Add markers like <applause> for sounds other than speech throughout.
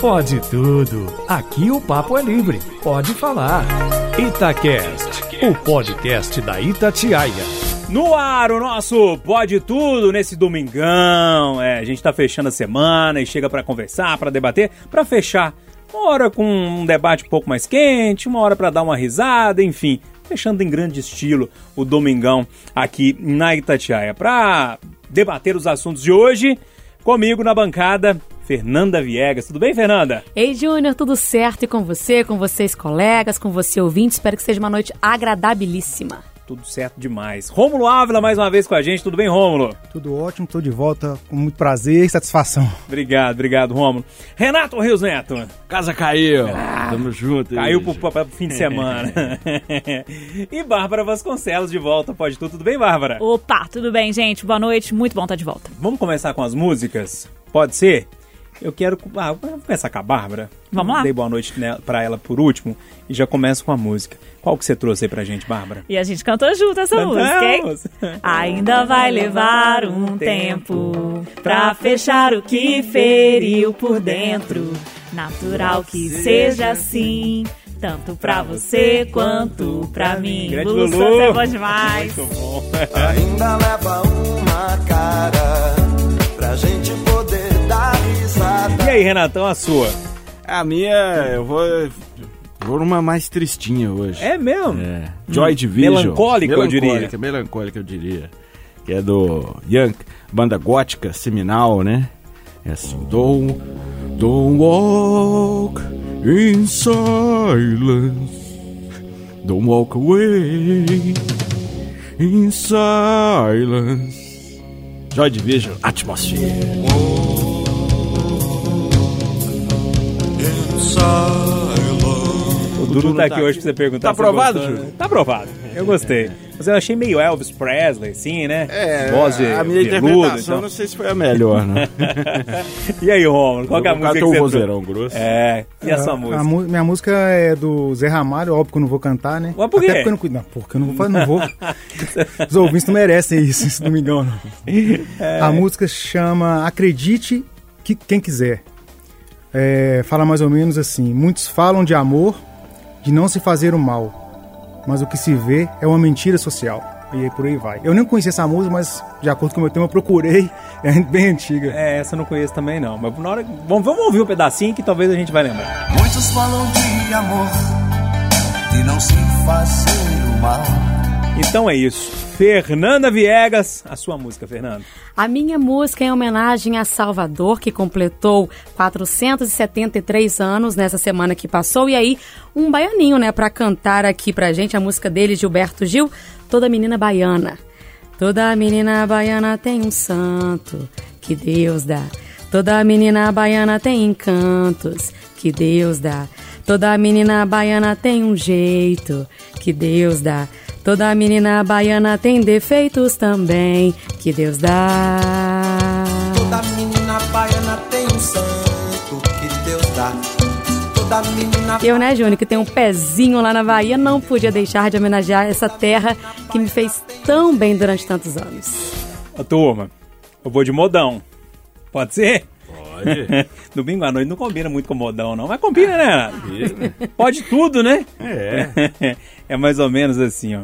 Pode tudo. Aqui o papo é livre. Pode falar. Itacast, o podcast da Itatiaia. No ar, o nosso Pode Tudo nesse domingão. É, a gente tá fechando a semana e chega para conversar, para debater, para fechar. Uma hora com um debate um pouco mais quente, uma hora para dar uma risada, enfim, fechando em grande estilo o domingão aqui na Itatiaia. Para debater os assuntos de hoje, comigo na bancada, Fernanda Viegas. Tudo bem, Fernanda? Ei, Júnior, tudo certo? E com você, com vocês, colegas, com você, ouvinte? Espero que seja uma noite agradabilíssima. Tudo certo demais. Rômulo Ávila mais uma vez com a gente. Tudo bem, Rômulo? Tudo ótimo, estou de volta com muito prazer e satisfação. Obrigado, obrigado, Rômulo. Renato Rios Neto. Casa caiu. Ah, Tamo junto. Caiu pro, pro, pro fim de semana. <laughs> e Bárbara Vasconcelos de volta. Pode tudo. Tudo bem, Bárbara? Opa, tudo bem, gente? Boa noite. Muito bom estar de volta. Vamos começar com as músicas? Pode ser? Eu quero. Ah, vou começar com a Bárbara. Vamos lá. Dei boa noite para ela por último e já começo com a música. Qual que você trouxe aí pra gente, Bárbara? E a gente cantou junto essa Cantamos. música, hein? <laughs> Ainda vai levar um tempo pra fechar o que feriu por dentro. Natural que seja assim. Tanto pra você quanto pra mim. Grande Lulu Lulu. É bom demais. Muito bom. Ainda leva Renatão, a sua? A minha, eu vou. Vou numa mais tristinha hoje. É mesmo? É. Joy Division. Melancólica, eu diria. Melancólica, eu diria. Que é do Young, banda gótica, seminal, né? É assim. Don't, don't walk in silence. Don't walk away in silence. Joy Division, Atmosphere. O Dudu tá aqui hoje pra você perguntar. Tá se você aprovado. Júlio? Tá aprovado. Eu gostei. Mas eu achei meio Elvis Presley, assim, né? É, Voz de a minha veludo, interpretação então. não sei se foi a melhor, né? <laughs> E aí, Romulo, qual que é a música que você o trouxe? vozeirão grosso. É, e a sua A música? mu- minha música é do Zé Ramalho, óbvio que eu não vou cantar, né? Mas por quê? Até porque eu não, cu- não, porque eu não vou fazer, não vou. <laughs> Os ouvintes não merecem isso, esse domingão, não. <laughs> É. A música chama Acredite que quem quiser. É, fala mais ou menos assim: muitos falam de amor, de não se fazer o mal, mas o que se vê é uma mentira social. E aí por aí vai. Eu nem conhecia essa música, mas de acordo com o meu tema, eu procurei. <laughs> É bem antiga. É, essa eu não conheço também, não. Mas na hora... vamos, vamos ouvir um pedacinho que talvez a gente vai lembrar. Muitos falam de amor, de não se fazer o mal. Então é isso. Fernanda Viegas, a sua música, Fernanda. A minha música é em homenagem a Salvador, que completou 473 anos nessa semana que passou. E aí, um baianinho, né, pra cantar aqui pra gente a música dele, Gilberto Gil, Toda Menina Baiana. Toda menina baiana tem um santo que Deus dá. Toda menina baiana tem encantos que Deus dá. Toda menina baiana tem um jeito que Deus dá. Toda menina baiana tem defeitos também que Deus dá. Toda menina baiana tem um santo que Deus dá. Toda menina Eu, né, Júnior, que tem um pezinho lá na Bahia, não podia deixar de homenagear essa terra que me fez tão bem durante tantos anos. Ô, turma, eu vou de modão. Pode ser? Pode. <laughs> Domingo à noite não combina muito com modão, não. Mas combina, né? Pode tudo, né? É. <laughs> é mais ou menos assim, ó.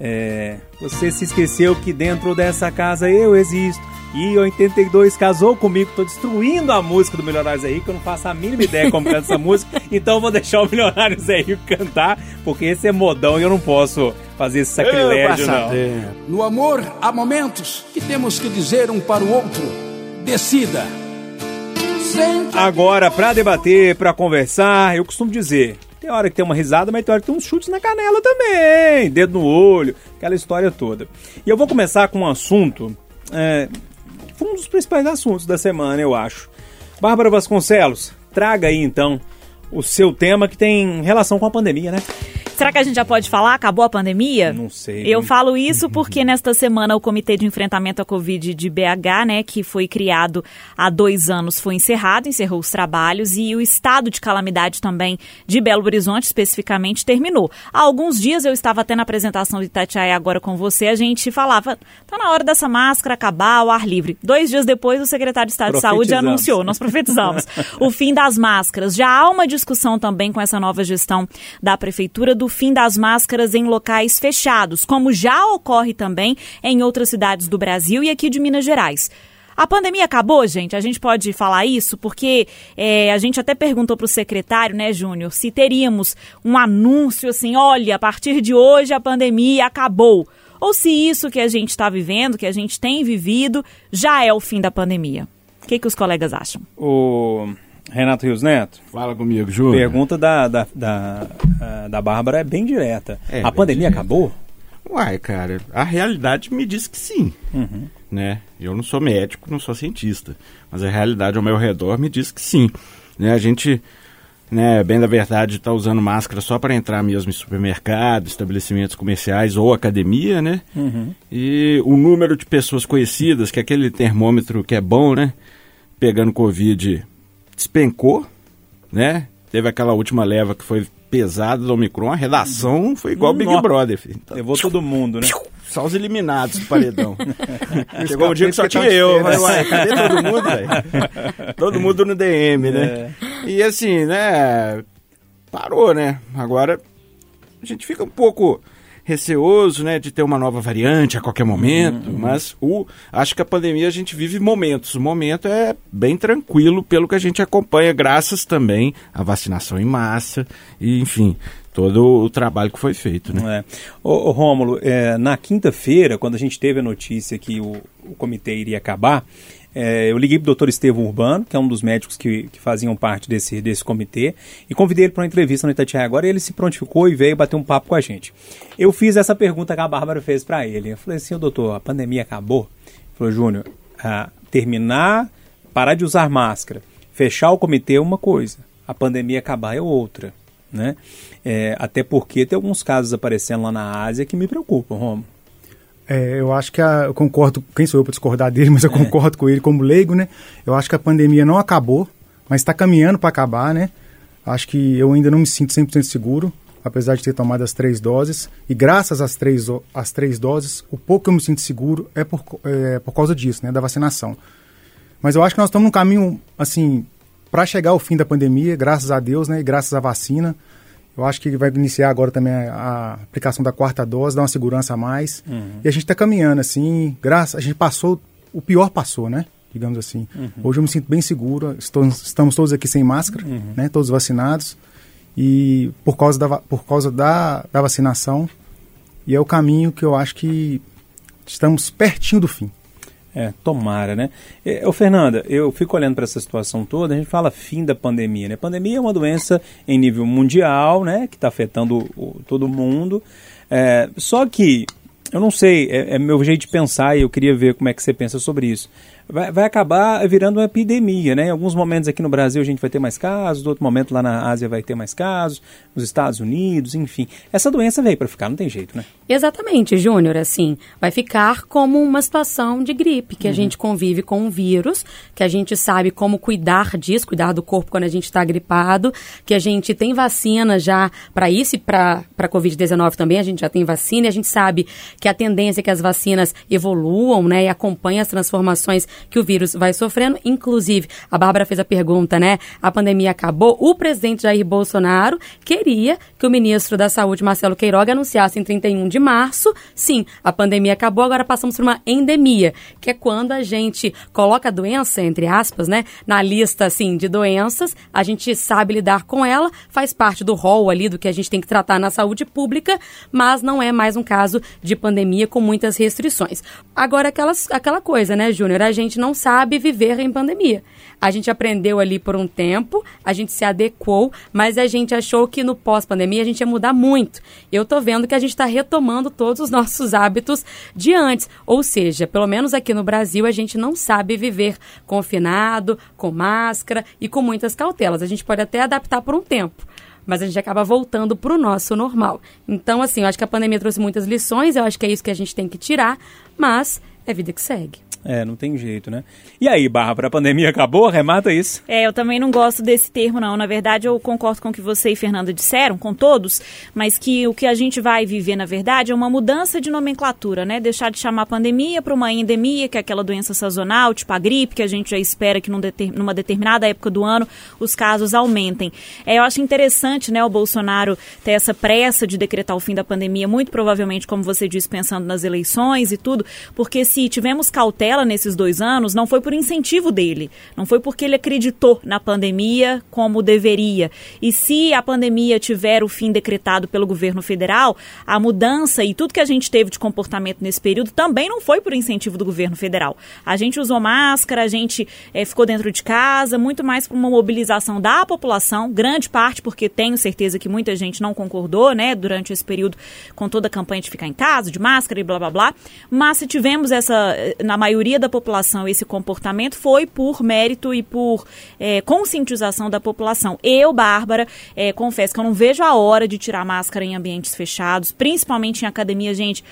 É, você se esqueceu que dentro dessa casa eu existo. E em 82 casou comigo. Tô destruindo a música do Milionário Zé Rico. Eu não faço a mínima ideia como canta essa <laughs> música. Então eu vou deixar o Milionário Zé Rico <laughs> cantar. Porque esse é modão e eu não posso fazer esse sacrilégio, não. No amor, há momentos que temos que dizer um para o outro: decida. Agora, pra debater, pra conversar, eu costumo dizer: tem hora que tem uma risada, mas tem hora que tem uns chutes na canela também, dedo no olho, aquela história toda. E eu vou começar com um assunto, é, um dos principais assuntos da semana, eu acho. Bárbara Vasconcelos, traga aí então o seu tema que tem relação com a pandemia, né? Será que a gente já pode falar? Acabou a pandemia? Não sei. Eu falo isso porque nesta semana o Comitê de Enfrentamento à Covid de BH, né, que foi criado há dois anos, foi encerrado, encerrou os trabalhos e o estado de calamidade também de Belo Horizonte, especificamente, terminou. Há alguns dias eu estava até na apresentação de Itatiaia agora com você, a gente falava, tá na hora dessa máscara acabar ao ar livre. Dois dias depois, o secretário de Estado de Saúde anunciou, nós profetizamos, <laughs> o fim das máscaras. Já há uma discussão também com essa nova gestão da Prefeitura do fim das máscaras em locais fechados, como já ocorre também em outras cidades do Brasil e aqui de Minas Gerais. A pandemia acabou, gente? A gente pode falar isso? Porque é, a gente até perguntou para o secretário, né, Júnior, se teríamos um anúncio assim: olha, a partir de hoje a pandemia acabou. Ou se isso que a gente está vivendo, que a gente tem vivido, já é o fim da pandemia. O que, que os colegas acham? O Renato Rios Neto, Fala comigo, Júnior. pergunta da, da, da, ah, da Bárbara é bem direta. É, a bem pandemia direta. acabou? Uai, cara, a realidade me diz que sim, Uhum. né? Eu não sou médico, não sou cientista, mas a realidade ao meu redor me diz que sim. Né? A gente, né, bem da verdade, está usando máscara só para entrar mesmo em supermercado, estabelecimentos comerciais ou academia, né? Uhum. E o número de pessoas conhecidas, que é aquele termômetro que é bom, né? Pegando Covid, despencou, né? Teve aquela última leva que foi pesada do Omicron, a redação foi igual Big Nossa. Brother, filho. Então, Levou todo mundo, né? só os eliminados do paredão. <laughs> Chegou um dia que só Escapei tinha eu. tá de Falei, ué, cadê todo mundo, velho? Todo mundo no DM, né? E assim, né? Parou, né? Agora a gente fica um pouco receoso, né, de ter uma nova variante a qualquer momento, mas o acho que a pandemia a gente vive momentos. O momento é bem tranquilo pelo que a gente acompanha, graças também à vacinação em massa e, enfim, todo o trabalho que foi feito, né? É. Ô, ô Rômulo, é, na quinta-feira, quando a gente teve a notícia que o, o comitê iria acabar, é, eu liguei para o doutor Estevam Urbano, que é um dos médicos que, que faziam parte desse, desse comitê, e convidei ele para uma entrevista no Itatiaia agora, e ele se prontificou e veio bater um papo com a gente. Eu fiz essa pergunta que a Bárbara fez para ele. Eu falei assim, doutor, a pandemia acabou? Ele falou, Júnior, ah, terminar, parar de usar máscara, fechar o comitê é uma coisa, a pandemia acabar é outra. Né? É, até porque tem alguns casos aparecendo lá na Ásia que me preocupam, Romo. É, eu acho que a, eu concordo, quem sou eu para discordar dele, <laughs> mas eu concordo com ele como leigo, né? Eu acho que a pandemia não acabou, mas está caminhando para acabar, né? Acho que eu ainda não me sinto 100% seguro, apesar de ter tomado as três doses. E graças às três, às três doses, o pouco que eu me sinto seguro é por, é por causa disso, né? Da vacinação. Mas eu acho que nós estamos num caminho, assim, para chegar ao fim da pandemia, graças a Deus, né? E graças à vacina. Eu acho que vai iniciar agora também a, aplicação da quarta dose, dar uma segurança a mais. E a gente está caminhando, assim, graças. A gente passou, o pior passou, né? Digamos assim. Hoje eu me sinto bem seguro. Estou, estamos todos aqui sem máscara, né? Todos vacinados. E por causa, da, por causa da, da vacinação. E é o caminho que eu acho que estamos pertinho do fim. É, tomara, né? É, ô, Fernanda, eu fico olhando para essa situação toda, a gente fala fim da pandemia, né? Pandemia é uma doença em nível mundial, né? Que está afetando o- todo mundo. É, só que, eu não sei, é, é meu jeito de pensar e eu queria ver como é que você pensa sobre isso. Vai, vai acabar virando uma epidemia, né? Em alguns momentos aqui no Brasil a gente vai ter mais casos, outro momento lá na Ásia vai ter mais casos, nos Estados Unidos, enfim. Essa doença veio para ficar, não tem jeito, né? Exatamente, Júnior, assim, vai ficar como uma situação de gripe, que a gente convive com um vírus, que a gente sabe como cuidar disso, cuidar do corpo quando a gente está gripado, que a gente tem vacina já para isso e para a Covid-19 também, a gente já tem vacina e a gente sabe que a tendência é que as vacinas evoluam, né, e acompanhem as transformações que o vírus vai sofrendo. Inclusive, a Bárbara fez a pergunta, né, a pandemia acabou, o presidente Jair Bolsonaro queria que o ministro da Saúde, Marcelo Queiroga, anunciasse em 31 de março, sim, a pandemia acabou, agora passamos por uma endemia, que é quando a gente coloca a doença, entre aspas, né, na lista, assim, de doenças, a gente sabe lidar com ela, faz parte do rol ali do que a gente tem que tratar na saúde pública, mas não é mais um caso de pandemia com muitas restrições. Agora, aquelas, aquela coisa, né, Júnior, a gente não sabe viver em pandemia. A gente aprendeu ali por um tempo, a gente se adequou, mas a gente achou que no pós-pandemia a gente ia mudar muito. Eu tô vendo que a gente está retomando todos os nossos hábitos de antes. Ou seja, pelo menos aqui no Brasil, a gente não sabe viver confinado, com máscara e com muitas cautelas. A gente pode até adaptar por um tempo. mas a gente acaba voltando para o nosso normal. Então, assim, eu acho que a pandemia trouxe muitas lições, eu acho que é isso que a gente tem que tirar, mas é vida que segue. É, não tem jeito, né? E aí, Bárbara, a pandemia acabou? Remata isso. É, eu também não gosto desse termo, não. Na verdade, eu concordo com o que você e Fernanda disseram, com todos, mas que o que a gente vai viver, na verdade, é uma mudança de nomenclatura, né? Deixar de chamar pandemia para uma endemia, que é aquela doença sazonal, tipo a gripe, que a gente já espera que num deter, numa determinada época do ano os casos aumentem. É, eu acho interessante, né, o Bolsonaro ter essa pressa de decretar o fim da pandemia, muito provavelmente, como você disse, pensando nas eleições e tudo, porque se tivemos cautela nesses dois anos não foi por incentivo dele, não foi porque ele acreditou na pandemia como deveria. E se a pandemia tiver o fim decretado pelo governo federal, a mudança e tudo que a gente teve de comportamento nesse período também não foi por incentivo do governo federal. A gente usou máscara, a gente é, ficou dentro de casa, muito mais por uma mobilização da população, grande parte porque tenho certeza que muita gente não concordou, né, durante esse período com toda a campanha de ficar em casa, de máscara e blá blá blá. Mas se tivemos essa, na maioria maioria da população esse comportamento foi por mérito e por é, conscientização da população. Eu, Bárbara, é, confesso que eu não vejo a hora de tirar máscara em ambientes fechados, principalmente em academia, gente.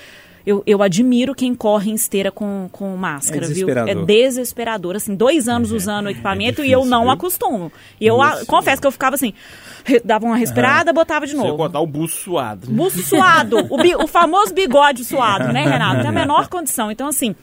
Eu, eu, admiro quem corre em esteira com, com máscara, é viu? É desesperador. Assim, dois anos é, usando o equipamento é difícil, e eu não viu? acostumo. E eu a, confesso que eu ficava assim, dava uma respirada, uhum. botava de novo. Você botar o buço suado. Buço suado. o, bi, o famoso bigode suado, né, Renato? Tem a menor condição. Então, assim,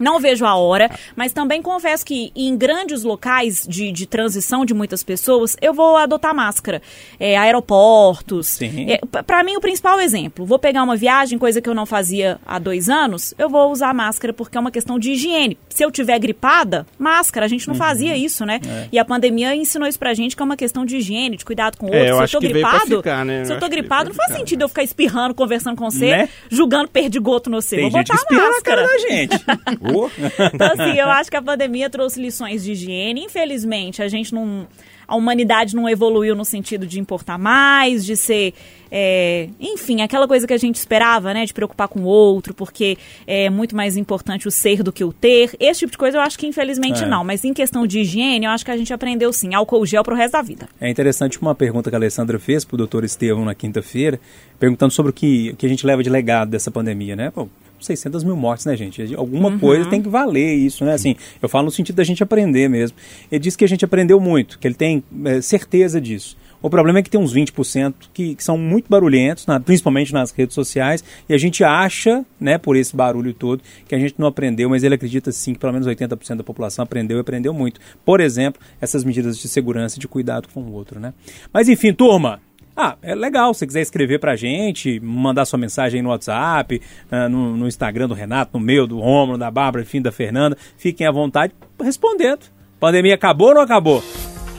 não vejo a hora, mas também confesso que em grandes locais de, de transição de muitas pessoas, eu vou adotar máscara. É, aeroportos. É, para mim, o principal exemplo, vou pegar uma viagem, coisa que eu não fazia há dois anos, eu vou usar máscara porque é uma questão de higiene. Se eu tiver gripada, máscara. A gente não uhum. fazia isso, né? É. E a pandemia ensinou isso pra gente que é uma questão de higiene, de cuidado com o é, outro. se eu tô gripado, ficar, né? se eu tô gripado, não faz sentido eu ficar espirrando, conversando com você, né? julgando perdigoto no. Tem vou botar máscara. na cara da gente. <laughs> <laughs> então, assim, eu acho que a pandemia trouxe lições de higiene. Infelizmente, a gente não. A humanidade não evoluiu no sentido de importar mais, de ser. É, enfim, aquela coisa que a gente esperava, né? De preocupar com o outro, porque é muito mais importante o ser do que o ter. Esse tipo de coisa eu acho que infelizmente é. não. Mas em questão de higiene, eu acho que a gente aprendeu sim. Álcool gel pro resto da vida. É interessante uma pergunta que a Alessandra fez pro doutor Estevam na quinta-feira, perguntando sobre o que, o que a gente leva de legado dessa pandemia, né? Pô, 600 mil mortes, né, gente? Alguma uhum. coisa tem que valer isso, né? Assim, eu falo no sentido da gente aprender mesmo. Ele disse que a gente aprendeu muito, que ele tem é, certeza disso. O problema é que tem uns 20% que, que são muito barulhentos, na, principalmente nas redes sociais, e a gente acha, né, por esse barulho todo, que a gente não aprendeu, mas ele acredita sim que pelo menos 80% da população aprendeu e aprendeu muito. Por exemplo, essas medidas de segurança e de cuidado com o outro, né? Mas enfim, turma, ah, é legal. Se quiser escrever pra gente, mandar sua mensagem no WhatsApp, uh, no, no, Instagram do Renato, no meu, do Romulo, da Bárbara, enfim, da Fernanda, fiquem à vontade respondendo. Pandemia acabou ou não acabou?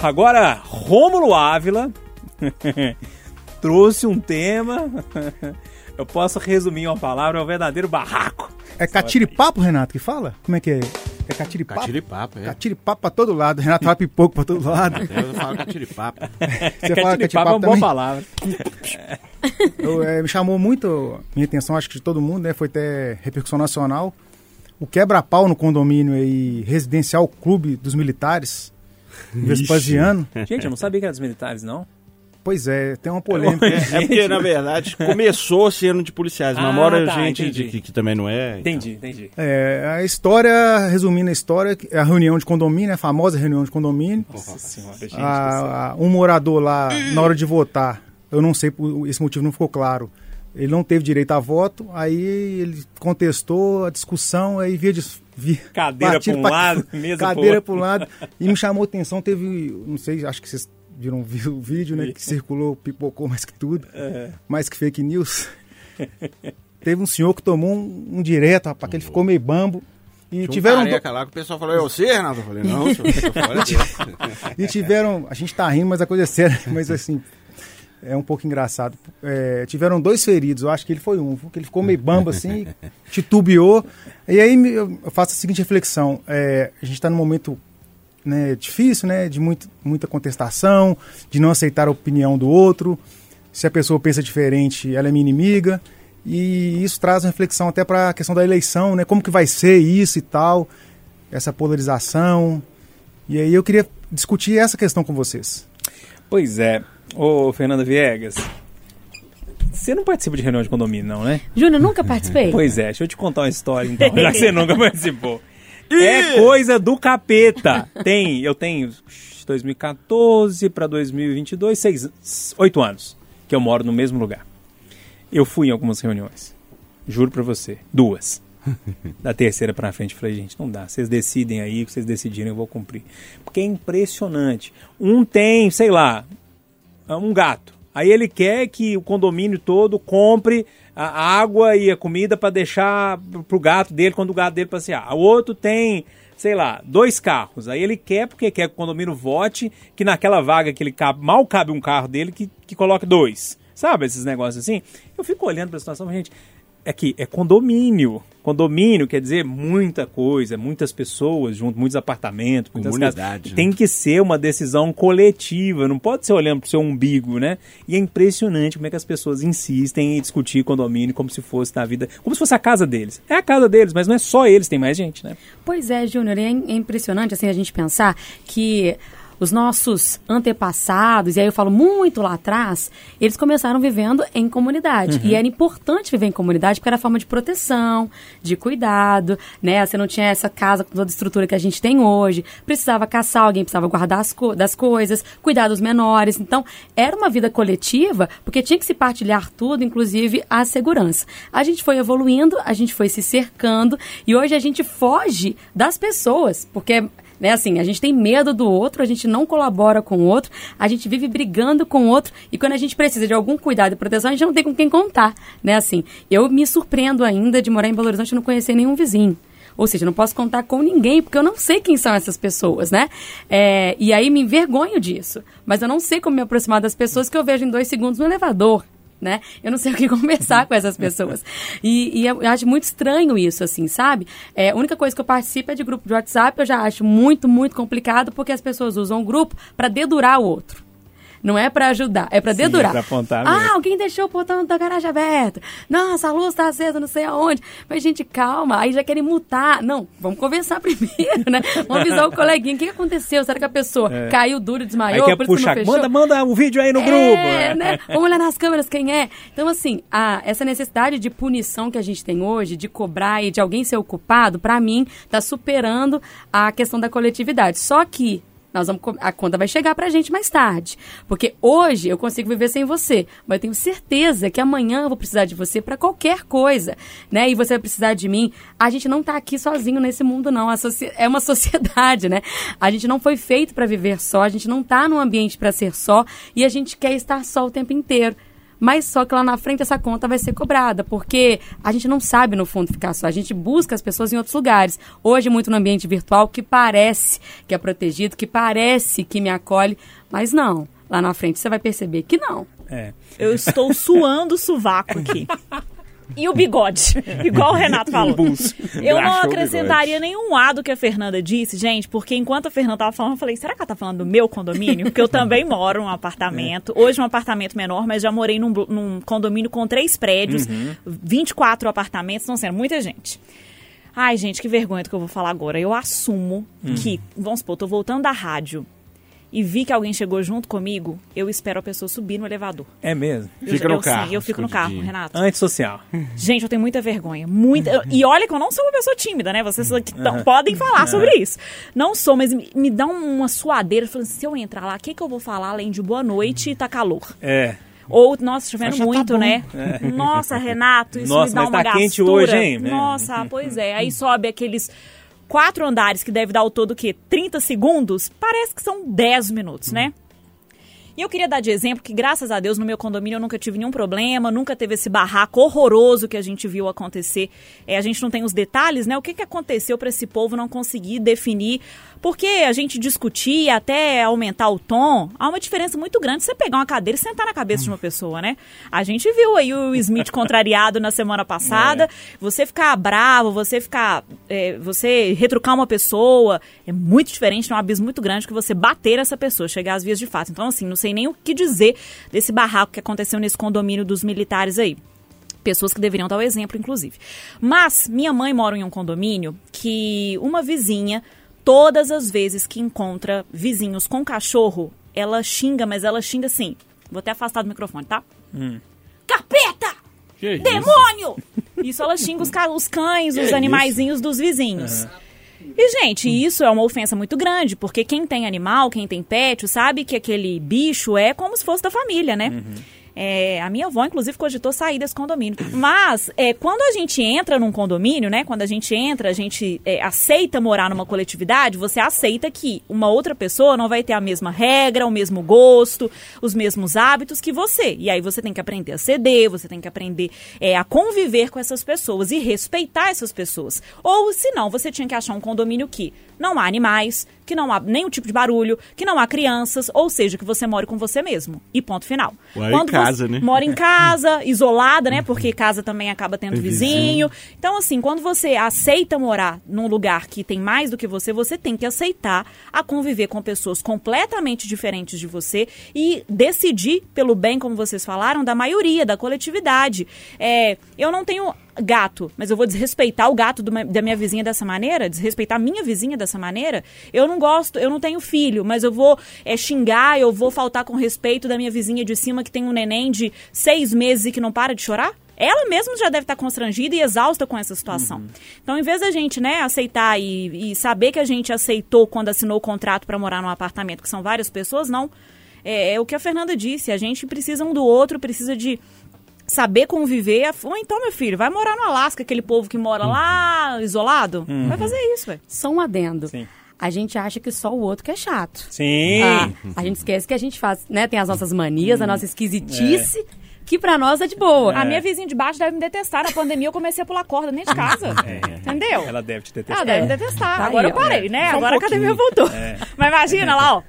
Agora, Rômulo Ávila <laughs> trouxe um tema. <laughs> Eu posso resumir uma palavra, é um verdadeiro barraco. É catiripapo, Renato, que fala? Como é que é? É catiripapo? Catiripapo, é. Catiripapo pra todo lado. Renato fala pipoco pra todo lado. Eu falo catiripapo. <laughs> Você fala catiripapo é uma boa palavra. <laughs> Eu, é, me chamou muito minha atenção, acho que de todo mundo, né? Foi até repercussão nacional. O quebra-pau no condomínio aí, residencial Clube dos Militares, Vespasiano. Gente, eu não sabia que era dos militares, não. Pois é, tem uma polêmica. É, é porque, na verdade, começou sendo de policiais, mas ah, mora tá, gente de, que, que, também não é. Entendi, então. entendi. É, a história, resumindo a história, é a reunião de condomínio, a famosa reunião de condomínio. Nossa senhora, gente. A, a, um morador lá, na hora de votar, eu não sei, esse motivo não ficou claro. Ele não teve direito a voto, aí ele contestou a discussão, aí via, de, cadeira para um lado, mesa <laughs> cadeira para um lado, e me chamou atenção, teve, não sei, acho que vocês viram o vídeo, né? Que circulou, pipocou mais que tudo. É. Mais que fake news. Teve um senhor que tomou um, um direto, rapaz, que ele ficou meio bambo. E Tinha tiveram. Um do... lá que o pessoal falou, é você, Renato? Eu falei, não, senhor, <laughs> E tiveram. A gente tá rindo, mas a coisa é séria, <laughs> mas assim. É um pouco engraçado. É, tiveram dois feridos, eu acho que ele foi um, porque ele ficou meio bamba assim, <laughs> titubeou. E aí eu faço a seguinte reflexão: é, a gente está num momento né, difícil, né, de muito, muita contestação, de não aceitar a opinião do outro. Se a pessoa pensa diferente, ela é minha inimiga. E isso traz uma reflexão até para a questão da eleição, né? Como que vai ser isso e tal, essa polarização. E aí eu queria discutir essa questão com vocês. Pois é, Ô, Fernanda Viegas, você não participa de reunião de condomínio, não, né? Júnior, nunca participei. Pois é, deixa eu te contar uma história, então, <laughs> já que você nunca participou. É coisa do capeta. Tem, eu tenho 2014 para 2022, seis, oito anos que eu moro no mesmo lugar. Eu fui em algumas reuniões, juro pra você, duas. <laughs> Da terceira pra frente, falei, gente, não dá. Vocês decidem aí, o que vocês decidirem, eu vou cumprir. Porque é impressionante. Um tem, sei lá, um gato. Aí ele quer que o condomínio todo compre a água e a comida para deixar pro gato dele quando o gato dele passear. O outro tem, sei lá, dois carros. Aí ele quer porque quer que o condomínio vote que naquela vaga que ele cabe, mal cabe um carro dele que, que coloque dois. Sabe esses negócios assim? Eu fico olhando para a situação, gente, é que é condomínio. Condomínio quer dizer muita coisa, muitas pessoas junto, muitos apartamentos, muitas Comunidade, casas. né? Tem que ser uma decisão coletiva, não pode ser olhando para o seu umbigo, né? E é impressionante como é que as pessoas insistem em discutir condomínio como se fosse na vida, como se fosse a casa deles. É a casa deles, mas não é só eles, tem mais gente, né? Pois é, Júnior, é, é impressionante assim a gente pensar que os nossos antepassados, e aí eu falo muito lá atrás, eles começaram vivendo em comunidade. E era importante viver em comunidade porque era forma de proteção, de cuidado, né? Você não tinha essa casa com toda a estrutura que a gente tem hoje. Precisava caçar, alguém precisava guardar as co das coisas, cuidar dos menores. Então, era uma vida coletiva porque tinha que se partilhar tudo, inclusive a segurança. A gente foi evoluindo, a gente foi se cercando e hoje a gente foge das pessoas, porque né? Assim, a gente tem medo do outro, a gente não colabora com o outro, a gente vive brigando com o outro e quando a gente precisa de algum cuidado e proteção, a gente não tem com quem contar, né? Assim, eu me surpreendo ainda de morar em Belo Horizonte e não conhecer nenhum vizinho. Ou seja, não posso contar com ninguém, porque eu não sei quem são essas pessoas, né? É, e aí me envergonho disso. Mas eu não sei como me aproximar das pessoas que eu vejo em dois segundos no elevador né? Eu não sei o que <laughs> conversar com essas pessoas. E, e eu acho muito estranho isso, assim, sabe? É, a única coisa que eu participo é de grupo de WhatsApp, eu já acho muito, muito complicado, porque as pessoas usam o grupo para dedurar o outro. Não é para ajudar, é para Sim, dedurar. é pra apontar ah, mesmo. alguém deixou o portão da garagem aberto. Nossa, a luz tá acesa, não sei aonde. Mas, gente, calma. Aí já querem multar. Não, vamos conversar <laughs> primeiro, né? Vamos avisar o coleguinha. O que aconteceu? Será que a pessoa caiu duro, Aí desmaiou? quer por isso que não puxar, manda, manda um vídeo aí no É, grupo. né? Vamos olhar nas câmeras quem é. Então, assim, a, essa necessidade de punição que a gente tem hoje, de cobrar e de alguém ser ocupado, pra mim, tá superando a questão da coletividade. Só que nós vamos, a conta vai chegar pra gente mais tarde. Porque hoje eu consigo viver sem você, mas eu tenho certeza que amanhã eu vou precisar de você pra qualquer coisa, né? E você vai precisar de mim. A gente não tá aqui sozinho nesse mundo não, é uma <laughs> sociedade, né? A gente não foi feito pra viver só, a gente não tá num ambiente pra ser só e a gente quer estar só o tempo inteiro. Mas só que lá na frente essa conta vai ser cobrada, porque a gente não sabe, no fundo, ficar só. A gente busca as pessoas em outros lugares. Hoje, muito no ambiente virtual, que parece que é protegido, que parece que me acolhe, mas não. Lá na frente você vai perceber que não. É. Eu estou suando o sovaco aqui. <laughs> E o bigode, <laughs> igual o Renato falou. Eu não acrescentaria nenhum A do que a Fernanda disse, gente, porque enquanto a Fernanda tava falando, eu falei, será que ela tá falando do meu condomínio? Porque eu também moro num apartamento. Hoje um apartamento menor, mas já morei num, num condomínio com três prédios, 24 apartamentos, estão sendo muita gente. Ai, gente, que vergonha do que eu vou falar agora. Eu assumo que, vamos supor, tô voltando da rádio e vi que alguém chegou junto comigo, eu espero a pessoa subir no elevador. É mesmo. Eu- Fica no eu, carro, Sim, eu fico no carro, escondidinho. Renato. Antissocial. <laughs> Gente, eu tenho muita vergonha. Muita. E olha que eu não sou uma pessoa tímida, né? Vocês aqui tão- podem falar sobre isso. Não sou, mas me, me dá uma suadeira. Falando, assim, se eu entrar lá, o que, que eu vou falar além de boa noite e tá calor? É. Ou, nossa, chovendo Mas já tá muito, bom. né? Nossa, Renato, isso Nossa, me dá mas uma tá gastura. quente hoje, hein? Nossa, pois é. Aí sobe aqueles quatro andares que deve dar ao todo o quê? 30 segundos? Parece que são 10 minutos, né? E eu queria dar de exemplo que, graças a Deus, no meu condomínio eu nunca tive nenhum problema, nunca teve esse barraco horroroso que a gente viu acontecer. É, a gente não tem os detalhes, né? O que, que aconteceu para esse povo não conseguir definir? Porque a gente discutir até aumentar o tom, há uma diferença muito grande você pegar uma cadeira e sentar na cabeça de uma pessoa, né? A gente viu aí o Smith <laughs> contrariado na semana passada. Você ficar bravo, você ficar. é, você retrucar uma pessoa é muito diferente, é um abismo muito grande que você bater essa pessoa, chegar às vias de fato. Então, assim, não sei nem o que dizer desse barraco que aconteceu nesse condomínio dos militares aí. Pessoas que deveriam dar o exemplo, inclusive. Mas minha mãe mora em um condomínio que uma vizinha, todas as vezes que encontra vizinhos com cachorro, ela xinga, mas ela xinga assim, Vou até afastar do microfone, tá? Hum. Capeta! Que isso? Demônio! Isso ela xinga os, os cães, os isso? animaizinhos dos vizinhos. E, gente, isso é uma ofensa muito grande, porque quem tem animal, quem tem pet, sabe que aquele bicho é como se fosse da família, né? É, a minha avó, inclusive, cogitou sair desse condomínio. Mas, é, quando a gente entra num condomínio, né? Quando a gente entra, a gente é, aceita morar numa coletividade, você aceita que uma outra pessoa não vai ter a mesma regra, o mesmo gosto, os mesmos hábitos que você. E aí você tem que aprender a ceder, você tem que aprender é, a conviver com essas pessoas e respeitar essas pessoas. Ou, se não, você tinha que achar um condomínio que não há animais, que não há nenhum tipo de barulho, que não há crianças, ou seja, que você more com você mesmo. E ponto final. Mora em casa, né? Mora em casa, isolada, né? Porque casa também acaba tendo Tem vizinho. vizinho. Então, assim, quando você aceita morar num lugar que tem mais do que você, você tem que aceitar a conviver com pessoas completamente diferentes de você e decidir pelo bem, como vocês falaram, da maioria, da coletividade. É, eu não tenho gato, mas eu vou desrespeitar o gato do da minha vizinha dessa maneira, desrespeitar a minha vizinha dessa maneira. Eu não gosto, eu não tenho filho, mas eu vou é, xingar, eu vou faltar com respeito da minha vizinha de cima que tem um neném de seis meses e que não para de chorar? Ela mesma já deve estar constrangida e exausta com essa situação. Então, em vez da gente, né, aceitar e, e saber que a gente aceitou quando assinou o contrato para morar num apartamento, que são várias pessoas, não. É, é o que a Fernanda disse, a gente precisa um do outro, precisa de saber conviver. Ou então, meu filho, vai morar no Alasca, aquele povo que mora lá isolado. Vai fazer isso, velho. Só um adendo. Sim. A gente acha que só o outro que é chato. Sim. Ah, a gente esquece que a gente faz, né? Tem as nossas manias, a nossa esquisitice, que pra nós é de boa. A minha vizinha de baixo deve me detestar. Na pandemia eu comecei a pular corda dentro de casa. <laughs> Entendeu? Ela deve te Ela detestar. deve me detestar. Tá Agora aí, eu parei, né? Só um Agora a academia voltou. Mas imagina lá, ó.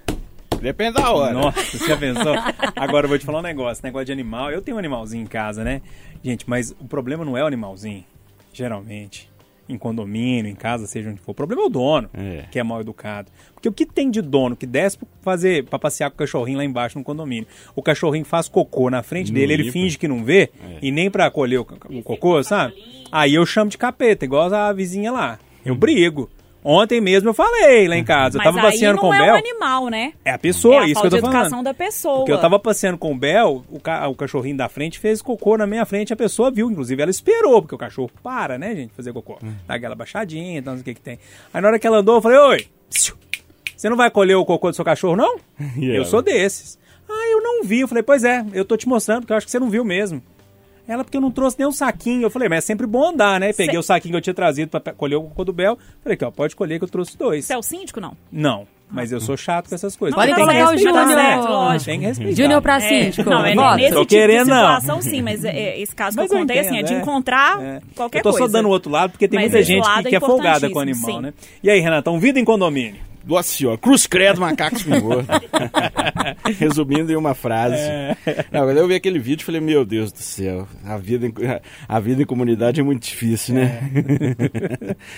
Depende da hora. Nossa, você já pensou? Agora eu vou te falar um negócio, negócio de animal. Eu tenho um animalzinho em casa, né? Gente, mas o problema não é o animalzinho, geralmente. Em condomínio, em casa, seja onde for. O problema é o dono, É. que é mal educado. Porque o que tem de dono que desce pra fazer para passear com o cachorrinho lá embaixo no condomínio? O cachorrinho faz cocô na frente Não dele, ele limpa. finge que não vê, É. e nem pra colher o, o cocô, sabe? Aí eu chamo de capeta, igual a vizinha lá. Eu brigo. Ontem mesmo eu falei lá em casa. Eu Mas tava aí passeando não com o é Bel. o animal, né? É a pessoa, é a isso que eu tô falando. educação da pessoa. Porque eu tava passeando com o Bel, o, ca- o cachorrinho da frente fez cocô na minha frente, a pessoa viu, inclusive ela esperou, porque o cachorro para, né, gente, fazer cocô. Dá aquela baixadinha, então não sei o que que tem. Aí na hora que ela andou, eu falei, oi, você não vai colher o cocô do seu cachorro, não? <laughs> E eu sou desses. Ah, eu não vi. Eu falei, pois é, eu tô te mostrando, porque eu acho que você não viu mesmo. Ela, porque eu não trouxe nem um saquinho. Eu falei, mas é sempre bom andar, né? Peguei Cê- o saquinho que eu tinha trazido pra pe- colher o cocô do Bel. Falei, aqui, ó, pode colher que eu trouxe dois. Você é o síndico, não? Não, mas eu sou chato com essas coisas. Não, Pode colocar o respeitar, Júnior. né? lógico. Tem que respeitar. Júnior pra É, síndico. não, é Vota. nesse Tô tipo querendo, de não. situação, sim, mas é, é, esse caso Mas que eu contei, assim, é de é. encontrar É. qualquer Eu tô coisa. só dando o outro lado, porque tem Mas muita gente que, é é folgada com o animal, sim. né? E aí, Renatão, vida em condomínio. Do assim, ó, cruz credo, macaco espinhoso. <laughs> Resumindo em uma frase. É. Não, quando eu vi aquele vídeo, eu falei, meu Deus do céu, a vida em, a vida em comunidade é muito difícil, né?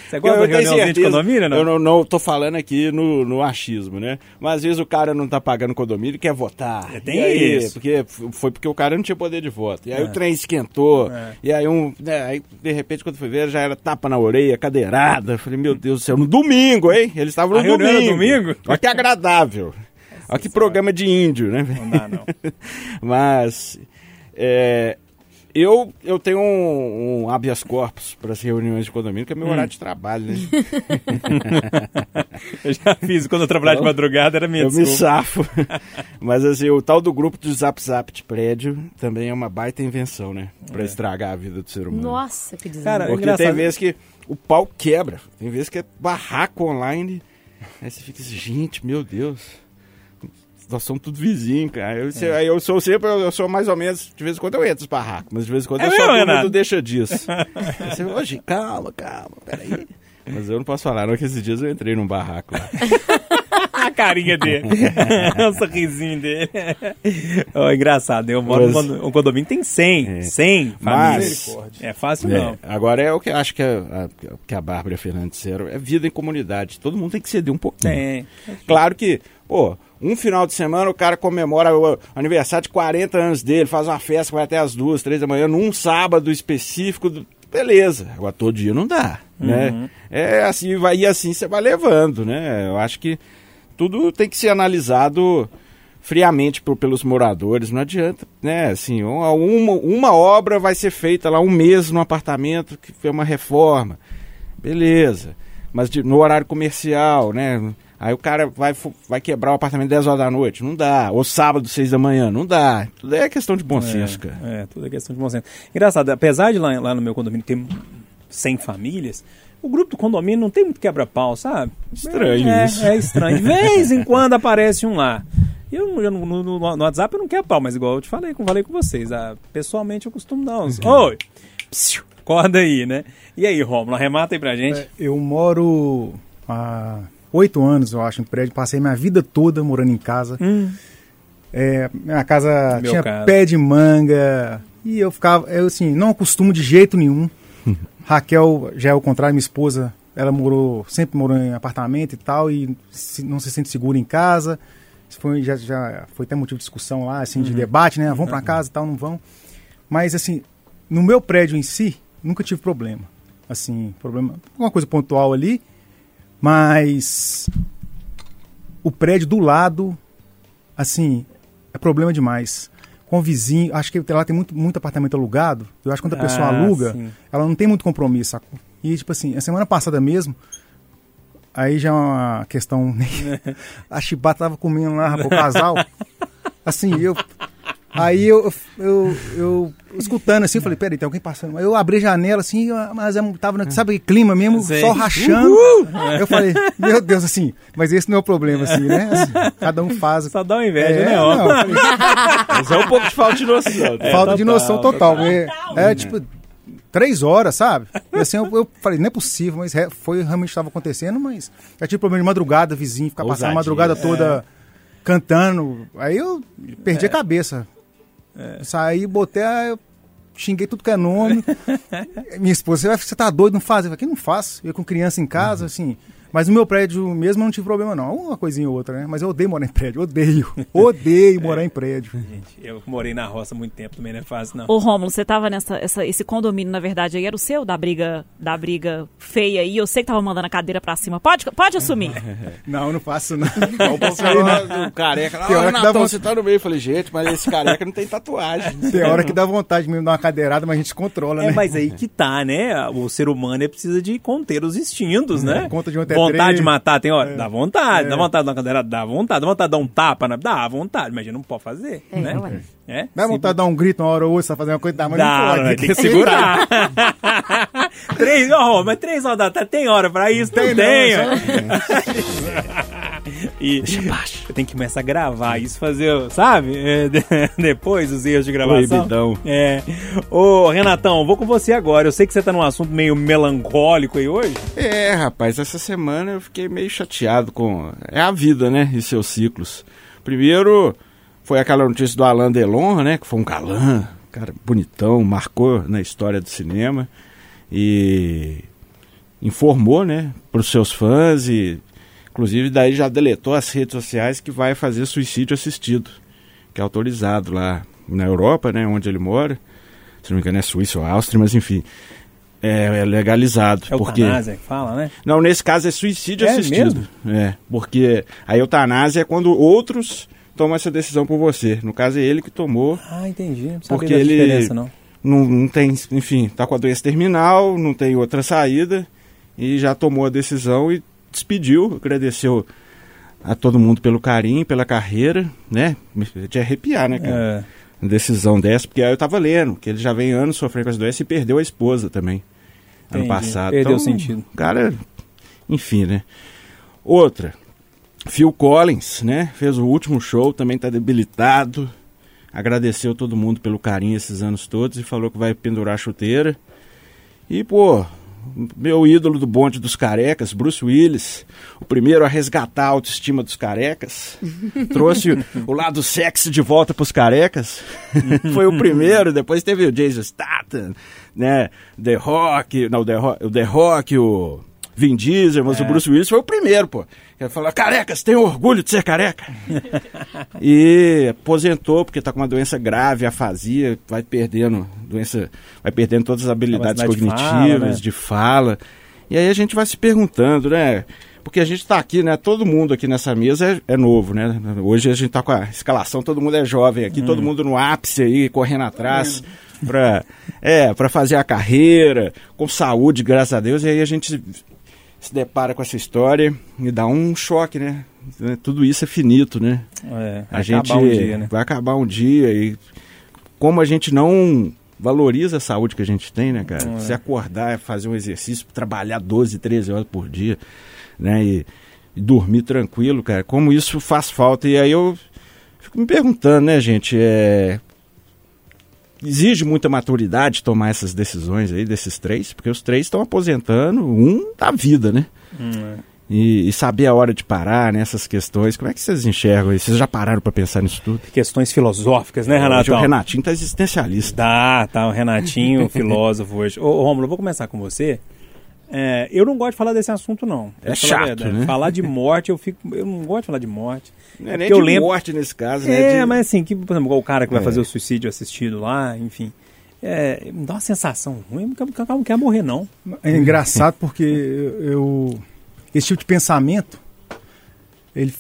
Você <laughs> gosta Eu tenho reuniãozinha de condomínio, não? Eu não, não tô falando aqui no, no achismo, né? Mas às vezes o cara não tá pagando condomínio e quer votar. É, tem E aí, isso. Porque foi porque o cara não tinha poder de voto. E aí o trem esquentou. É. E aí um. né, aí, de repente, quando foi ver, já era tapa na orelha, cadeirada. Eu falei, meu Deus do céu, no domingo, hein? Eles estavam A no reunião era domingo. domingo? Olha que agradável. Olha que programa de índio, né? Não dá, não. <laughs> Mas é, eu, eu tenho um, um habeas corpus para as reuniões de condomínio, que é meu Hum. horário de trabalho, né? <laughs> Eu já fiz, quando eu trabalhava de madrugada, era minha eu me desculpa. safo. <laughs> Mas assim, o tal do grupo do Zap Zap de prédio também é uma baita invenção, né? Para estragar a vida do ser humano. Nossa, que. Cara, Porque engraçado. tem vezes que o pau quebra, tem vezes que é barraco online. Aí você fica assim, gente, meu Deus. Nós somos tudo vizinhos, cara. Eu, se- aí eu sou sempre, eu sou mais ou menos, de vez em quando eu entro nos barracos, mas de vez em quando É eu mesmo, só mundo deixa disso. <laughs> Aí você, Hoje, calma, calma, peraí. Mas eu não posso falar, não, que esses dias eu entrei num barraco lá. <laughs> a carinha dele. <laughs> o sorrisinho dele. Ó, engraçado, eu moro Mas- condomínio tem 100. É. 100 Mas- famílias. É fácil É, não. agora é o que eu acho que a, a- que a Bárbara e a Fernanda disseram, é vida em comunidade. Todo mundo tem que ceder um pouquinho. Tem. Claro que, pô, um final de semana o cara comemora o aniversário de 40 anos dele, faz uma festa que vai até as duas, três da manhã, num sábado específico, beleza. Agora todo dia não dá, né? É assim, vai e assim você vai levando, né? Eu acho que tudo tem que ser analisado friamente por- pelos moradores. Não adianta, né? Assim, uma, uma, uma obra vai ser feita lá um mês no apartamento que foi uma reforma. Beleza. Mas de- no horário comercial, né? Aí o cara vai, vai quebrar o apartamento 10 horas da noite. Não dá. Ou sábado, 6 da manhã. Não dá. Tudo é questão de bom senso, cara. É, é, tudo é questão de bom senso. Engraçado, apesar de lá, lá no meu condomínio ter 100 famílias, o grupo do condomínio não tem muito quebra-pau, sabe? Estranho é, isso. É estranho. De vez em <laughs> quando aparece um lá. E Eu, eu no, no- no WhatsApp eu não quero pau, mas igual eu te falei, como falei com vocês, ah, pessoalmente eu costumo dar uns. Oi! Psiu, acorda aí, né? E aí, Romulo, arremata aí pra gente. É, Eu moro há oito anos, eu acho, em prédio. Passei minha vida toda morando em casa. Hum. É, minha casa Meu tinha caso. pé de manga. E eu ficava, eu assim, não acostumo de jeito nenhum. <laughs> Raquel já é o contrário, minha esposa, ela morou, sempre morou em apartamento e tal, e se- não se sente segura em casa. Isso foi, já, já foi até motivo de discussão lá, assim, de debate, né? Vão pra casa e tal, não vão. Mas, assim, no meu prédio em si, nunca tive problema. Assim, problema, uma coisa pontual ali, mas o prédio do lado, assim, é problema demais. Com o vizinho, acho que lá tem muito, muito apartamento alugado. Eu acho que quando a pessoa Ah, aluga, sim. ela não tem muito compromisso, sacou? E, tipo assim, a semana passada mesmo, aí já é uma questão. <laughs> a Chibata tava comendo lá, rapaz, o casal. <laughs> Assim, eu. Aí eu, eu, eu, escutando assim, eu falei, peraí, tem alguém passando. Aí eu abri a janela assim, mas é- tava, na- sabe, clima mesmo, Sei. só rachando. Eu falei, meu Deus, assim, mas esse não é o problema, assim, né? Assim, cada um faz. Só dá uma inveja, É, né, não, eu falei, Mas é um pouco de falta de noção. né? falta de total, noção total. É, é, tipo, três horas, sabe? E assim, eu, eu falei, não é possível, mas é, foi realmente estava acontecendo, mas já tive problema de madrugada, vizinho, ficar passando a madrugada toda cantando. Aí eu perdi a cabeça. Saí, botei, eu xinguei tudo que é nome. <laughs> Minha esposa, você, vai- você tá doido, não faz? Eu falei, que não faço. Eu com criança em casa, assim. Mas no meu prédio mesmo eu não tive problema, não. Uma coisinha ou outra, né? Mas eu odeio morar em prédio, odeio. <laughs> Odeio morar em prédio. <laughs> Gente, eu morei na roça há muito tempo, também não é fácil, não. Ô, Rômulo, você tava nessa. essa- esse condomínio, na verdade, aí era o seu da briga, da briga feia aí. Eu sei que tava mandando a cadeira pra cima. Pode, pode assumir. <laughs> Não, não faço, não. O pessoal do careca lá, Tem hora "Ô, que dá Renatão, vontade- você tá no meio. Eu falei, gente, mas esse careca não tem tatuagem. Tem hora que dá vontade mesmo de dar uma cadeirada, mas a gente controla, É, né? mas aí que tá, né? O ser humano precisa de conter os instintos, né? conta de um até Vontade de matar, tem hora? Dá vontade. É. Dá vontade de dar uma cadeirada? Dá vontade. Dá vontade de dar um tapa? Na... Dá vontade. Mas a gente não pode fazer, É, né? ué. É? Dá vontade de dar um grito uma hora ou outra, você fazendo uma coisa, dá, mas Dá, não pode. né? tem que segurar. <laughs> três, ó, mas três horas da tarde tem hora pra isso? Tem, não não, <laughs> tem. é E tem que começar a gravar isso, fazer, sabe? É, de- <laughs> depois os erros de gravação. Proibidão. É. Ô, Renatão, vou com você agora. Eu sei que você tá num assunto meio melancólico aí hoje. É, rapaz, essa semana eu fiquei meio chateado com. É a vida, né? E seus ciclos. Primeiro, foi aquela notícia do Alain Delon, né? Que foi um galã, cara bonitão, marcou na história do cinema. E informou, né, para os seus fãs e inclusive daí já deletou as redes sociais que vai fazer suicídio assistido, que é autorizado lá na Europa, né, onde ele mora. Se não me engano é Suíça ou Áustria, mas enfim, é, é legalizado. É porque Tanásia que fala, né? não, nesse caso é suicídio É assistido. É, porque a eutanásia é quando outros tomam essa decisão por você. No caso é ele que tomou, Ah, entendi. Não sabia Porque da ele- diferença, não. não, não tem, enfim, tá com a doença terminal, não tem outra saída e já tomou a decisão e despediu, agradeceu a todo mundo pelo carinho, pela carreira, né? De arrepiar, né, cara? É. Decisão dessa, porque aí eu tava lendo que ele já vem anos sofrendo com essa doença e perdeu a esposa também. Ano Entendi. passado. Perdeu Então, o sentido. Cara, enfim, né? Outra, Phil Collins, né? Fez o último show, também tá debilitado. Agradeceu todo mundo pelo carinho esses anos todos e falou que vai pendurar a chuteira. E, pô, meu ídolo do bonde dos carecas, Bruce Willis, o primeiro a resgatar a autoestima dos carecas, <laughs> trouxe o, o lado sexy de volta pros carecas. Foi o primeiro, depois teve o Jason Statham, né? The Rock, não, The Rock, o The Rock, o Vin Diesel, mas o Bruce Willis foi o primeiro, pô. Ele falou, carecas, tenho orgulho de ser careca. <laughs> e aposentou porque tá com uma doença grave, afasia, vai perdendo doença, vai perdendo todas as habilidades de cognitivas, fala, né? de fala. E aí a gente vai se perguntando, né? porque a gente está aqui, né? Todo mundo aqui nessa mesa é, é novo, né? Hoje a gente está com a escalação, todo mundo é jovem aqui, todo mundo no ápice aí, correndo atrás para é, para fazer a carreira, com saúde, graças a Deus, e aí a gente se depara com essa história e dá um choque, né? Tudo isso é finito, né? É, A gente acabar um dia, né? vai acabar um dia e como a gente não valoriza a saúde que a gente tem, né, cara? Se acordar, fazer um exercício, trabalhar 12, 13 horas por dia, né? E, e dormir tranquilo, cara. Como isso faz falta. E aí eu fico me perguntando, né, gente? É... Exige muita maturidade tomar essas decisões aí, desses três, porque os três estão aposentando, um da vida, né? Hum, E, e saber a hora de parar nessas questões. Como é que vocês enxergam isso? Vocês já pararam para pensar nisso tudo? é. Questões filosóficas, né, Hoje Renato? o Renatinho tá existencialista. Tá, tá, o Renatinho, <laughs> filósofo hoje. Ô, eu vou começar com você. É, eu não gosto de falar desse assunto, não. É chato, verdade. né? Falar de morte, eu fico. Eu não gosto de falar de morte. Não é nem Porque eu de lembro- morte nesse caso, né? É, De- mas assim, que, por exemplo, igual o cara que vai É. fazer o suicídio assistido lá, enfim. É, me dá uma sensação ruim, não quer, não quer morrer, não. É engraçado porque eu, eu- esse tipo de pensamento ele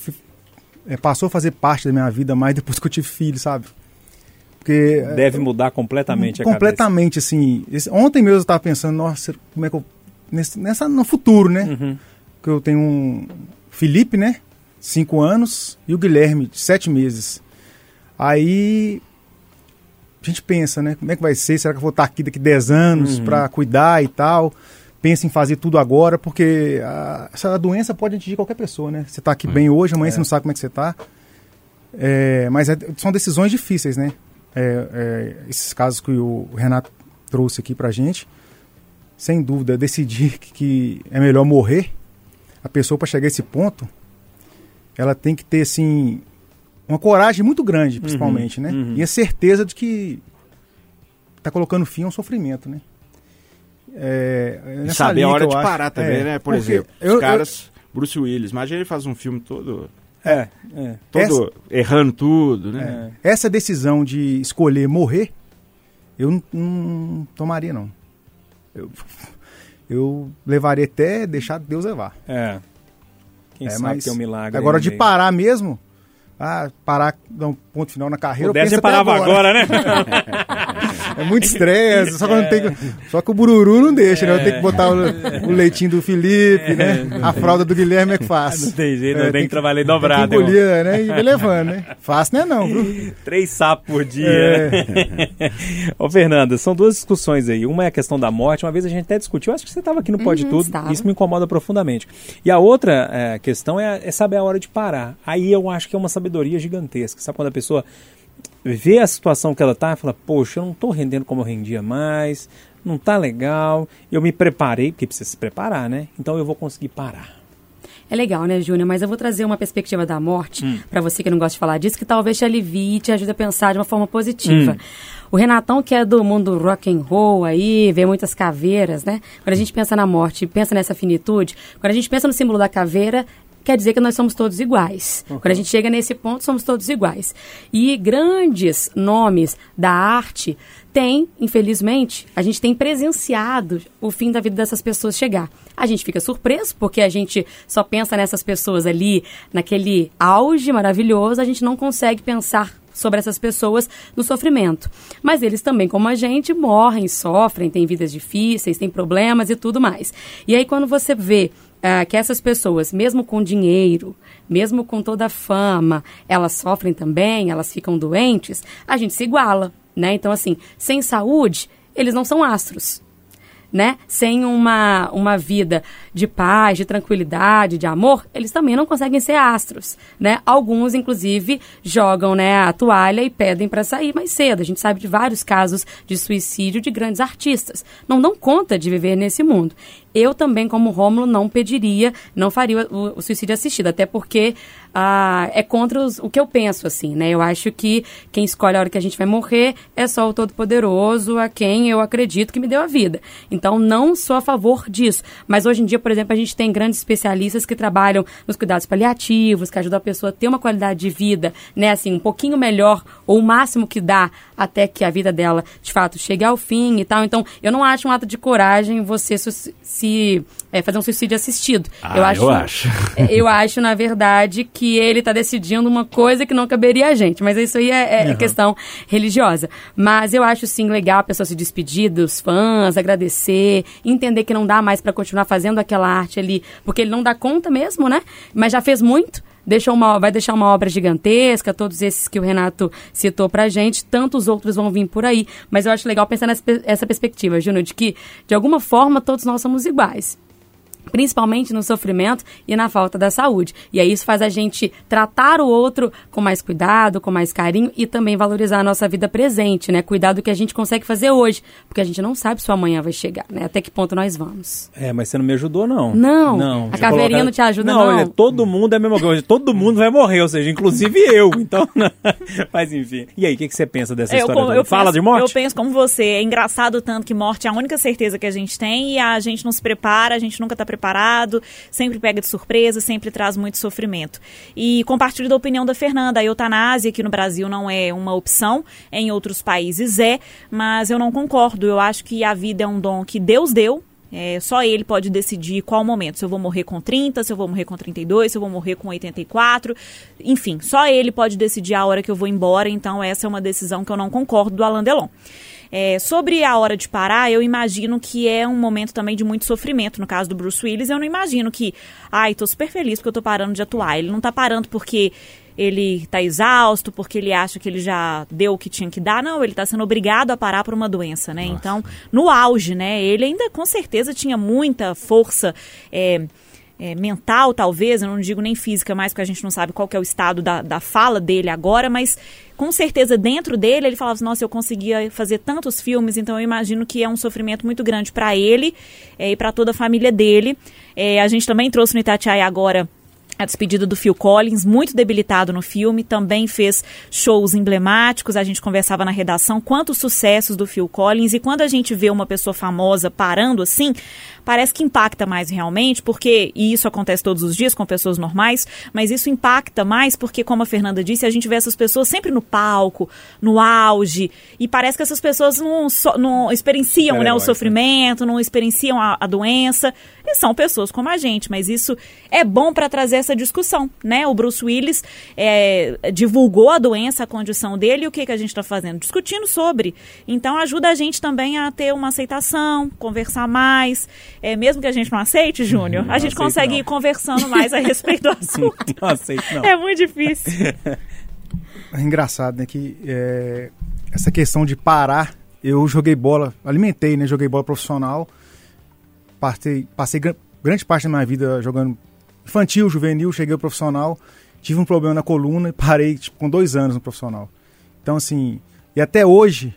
é, passou a fazer parte da minha vida mais depois que eu tive filho, sabe? Porque é, Deve mudar completamente a completamente assim. esse- ontem mesmo eu estava pensando, nossa, como é que eu nesse, nessa no futuro, né? Uhum. Que eu tenho um Felipe, né? Cinco anos e o Guilherme de sete meses. Aí a gente pensa, né? Como é que vai ser? Será que eu vou estar aqui daqui 10 anos Uhum. para cuidar e tal? Pensa em fazer tudo agora, porque a, essa doença pode atingir qualquer pessoa, né? Você está aqui bem hoje, amanhã você não sabe como é que você está. mas é- são decisões difíceis, né? É, é, esses casos que o Renato trouxe aqui pra gente, sem dúvida, decidir que, que é melhor morrer, a pessoa para chegar a esse ponto, ela tem que ter, assim, uma coragem muito grande, principalmente, né? uhum. E a certeza de que tá colocando fim a um sofrimento, né? É, é E nessa saber linha a hora de eu acho. parar também, É, né? Por exemplo, eu- os caras. Bruce Willis, imagina ele faz um filme todo, É, é. todo errando tudo, né? É. Essa decisão de escolher morrer, eu não, não tomaria, não. Eu, eu levaria até deixar Deus levar. É. Quem É, sabe mas que é um milagre. Agora, de meio. parar mesmo, ah, parar, dar um ponto final na carreira, eu Pudesse, penso você parava agora, né? <laughs> É muito estresse, só, que não tenho- só que o bururu não deixa, né? Eu tenho que botar o, o leitinho do Felipe, né? A fralda do Guilherme é que faz. Não tem jeito, não É, tem que trabalhar Tem dobrado, que irmão. engolir, né? E vai levando, né? Fácil não é não, viu? Três sapos por dia. É. Ô, Fernanda, são duas discussões aí. Uma é a questão da morte. Uma vez a gente até discutiu, acho que você estava aqui no Pode Uhum, Tudo. estava. Isso me incomoda profundamente. E a outra é, questão é, é saber a hora de parar. Aí eu acho que é uma sabedoria gigantesca. Sabe quando a pessoa vê a situação que ela tá e fala, poxa, eu não tô rendendo como eu rendia mais, não tá legal, eu me preparei, porque precisa se preparar, né? Então eu vou conseguir parar. É legal, né, Júnior? Mas eu vou trazer uma perspectiva da morte Hum. pra você que não gosta de falar disso, que talvez te alivie e te ajude a pensar de uma forma positiva. Hum. O Renatão, que é do mundo rock and roll aí, vê muitas caveiras, né? Quando a gente pensa na morte, pensa nessa finitude, quando a gente pensa no símbolo da caveira, quer dizer que nós somos todos iguais. Quando a gente chega nesse ponto, somos todos iguais. E grandes nomes da arte têm, infelizmente, a gente tem presenciado o fim da vida dessas pessoas chegar. A gente fica surpreso, porque a gente só pensa nessas pessoas ali, naquele auge maravilhoso, a gente não consegue pensar sobre essas pessoas no sofrimento. Mas eles também, como a gente, morrem, sofrem, têm vidas difíceis, têm problemas e tudo mais. E aí, quando você vê ah, que essas pessoas, mesmo com dinheiro, mesmo com toda a fama, elas sofrem também, elas ficam doentes, a gente se iguala, né? Então, assim, sem saúde, eles não são astros né? Sem uma, uma vida de paz, de tranquilidade, de amor, eles também não conseguem ser astros, né? Alguns, inclusive, jogam né, a toalha e pedem para sair mais cedo. A gente sabe de vários casos de suicídio de grandes artistas. Não dão conta de viver nesse mundo. Eu também, como Rômulo, não pediria, não faria o, o suicídio assistido, até porque ah, é contra os- o que eu penso, assim, né? Eu acho que quem escolhe a hora que a gente vai morrer é só o Todo-Poderoso, a quem eu acredito que me deu a vida. Então, não sou a favor disso. Mas hoje em dia, por exemplo, a gente tem grandes especialistas que trabalham nos cuidados paliativos, que ajudam a pessoa a ter uma qualidade de vida, né? Assim, um pouquinho melhor, ou o máximo que dá, até que a vida dela, de fato, chegue ao fim e tal. Então, eu não acho um ato de coragem você su- se é, fazer um suicídio assistido. Ah, eu acho. É, Eu acho, na verdade, que ele está decidindo uma coisa que não caberia a gente. Mas isso aí é, é questão religiosa. Mas eu acho, sim, legal a pessoa se despedir dos fãs, agradecer, entender que não dá mais para continuar fazendo aquela arte ali, porque ele não dá conta mesmo, né? Mas já fez muito. Deixou uma, vai deixar uma obra gigantesca, todos esses que o Renato citou pra gente, tantos outros vão vir por aí. Mas eu acho legal pensar nessa essa perspectiva, Júnior, de que, de alguma forma, todos nós somos iguais principalmente no sofrimento e na falta da saúde. E aí isso faz a gente tratar o outro com mais cuidado, com mais carinho e também valorizar a nossa vida presente, né? Cuidar do que a gente consegue fazer hoje, porque a gente não sabe se o amanhã vai chegar, né? Até que ponto nós vamos. É, mas você não me ajudou, não. Não, Não. a caveirinha coloca- não te ajuda, não. não. é, todo mundo é a mesma coisa. Todo mundo vai morrer, ou seja, inclusive eu. <laughs> Então, mas enfim. E aí, o que, que você pensa dessa Eu, história? toda? eu Fala penso, de morte? Eu penso como você. É engraçado tanto que morte é a única certeza que a gente tem e a gente não se prepara, a gente nunca está preparado, sempre pega de surpresa, sempre traz muito sofrimento. E compartilho da opinião da Fernanda. A eutanásia aqui no Brasil não é uma opção, em outros países é, mas eu não concordo. Eu acho que a vida é um dom que Deus deu, é, só ele pode decidir qual momento. Se eu vou morrer com 30, se eu vou morrer com 32, se eu vou morrer com 84. Enfim, só ele pode decidir a hora que eu vou embora. Então, essa é uma decisão que eu não concordo do Alain Delon. É, sobre a hora de parar, eu imagino que é um momento também de muito sofrimento. No caso do Bruce Willis, eu não imagino que, ai, tô super feliz porque eu tô parando de atuar. Ele não tá parando porque ele tá exausto, porque ele acha que ele já deu o que tinha que dar. Não, ele tá sendo obrigado a parar por uma doença, né? Então, no auge, né? Ele ainda com certeza tinha muita força. é, é, mental, talvez, eu não digo nem física mais, porque a gente não sabe qual é o estado da, da fala dele agora, mas com certeza dentro dele ele falava assim, nossa, eu conseguia fazer tantos filmes, então eu imagino que é um sofrimento muito grande para ele é, e para toda a família dele. É, a gente também trouxe no Itatiaia agora a despedida do Phil Collins, muito debilitado no filme, também fez shows emblemáticos, a gente conversava na redação quantos sucessos do Phil Collins e quando a gente vê uma pessoa famosa parando assim, parece que impacta mais realmente, porque, e isso acontece todos os dias com pessoas normais, mas isso impacta mais porque, como a Fernanda disse, a gente vê essas pessoas sempre no palco, no auge, e parece que essas pessoas não, so- não experienciam né, o né? sofrimento, não experienciam a, a doença, e são pessoas como a gente, mas isso é bom para trazer essa discussão, né? O Bruce Willis é, divulgou a doença, a condição dele, e o que, que a gente está fazendo? Discutindo sobre. Então ajuda a gente também a ter uma aceitação, conversar mais. É, mesmo que a gente não aceite, Júnior, a gente consegue não. ir conversando mais a <laughs> respeito do assunto. Não <laughs> aceito, não. É muito difícil. É engraçado, né? Que é, essa questão de parar, eu joguei bola, alimentei, né? Joguei bola profissional. Passei, passei gran- grande parte da minha vida jogando infantil, juvenil, cheguei ao profissional. Tive um problema na coluna e parei tipo, com dois anos no profissional. Então, assim, e até hoje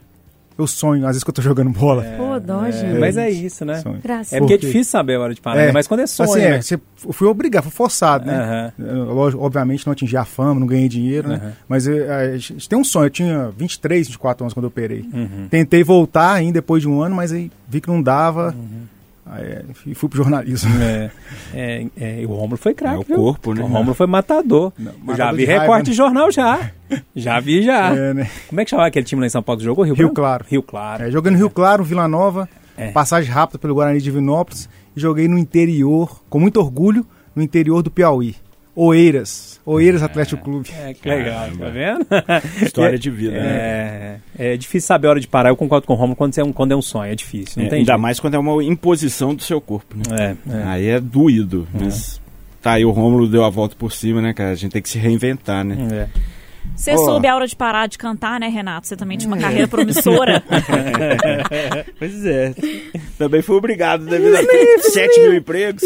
eu sonho, às vezes que eu tô jogando bola. Pô, dó, É, gente. mas é isso, né? Sonho. Graças. É porque é difícil saber a hora de parar, né? mas quando é sonho, assim, né? é, você, eu fui obrigado, fui forçado, né? Eu, lógico, obviamente não atingi a fama, não ganhei dinheiro, Uhum. né? Mas eu, a gente tem um sonho, eu tinha 23, 24 anos quando eu operei. Uhum. Tentei voltar ainda depois de um ano, mas aí vi que não dava. Uhum. É, e fui pro jornalismo. É, é, é, e o Rômulo foi craque, É o viu? corpo, né? O Rômulo foi matador. já matador vi de raiva, recorte né? de jornal já. Já vi já. <laughs> É, né? Como é que chamava aquele time lá em São Paulo que jogou? Rio, Rio? Claro. Rio Claro. É, joguei no Rio Claro, Vila Nova, É. passagem rápida pelo Guarani de Vinópolis e joguei no interior, com muito orgulho, no interior do Piauí. Oeiras. Oeiras Atlético Clube. É, que legal, tá vendo? História de vida, né? É, é difícil saber a hora de parar. Eu concordo com o Romulo quando é um, quando é um sonho. É difícil, não É, tem ainda jeito. mais quando é uma imposição do seu corpo, né? É, é. Aí é doído. Mas tá aí, o Rômulo deu a volta por cima, né, cara? A gente tem que se reinventar, né? É. Você soube a hora de parar de cantar, né, Renato? Você também tinha uma carreira promissora. <laughs> Pois é. Também fui obrigado devido a 7 mil empregos.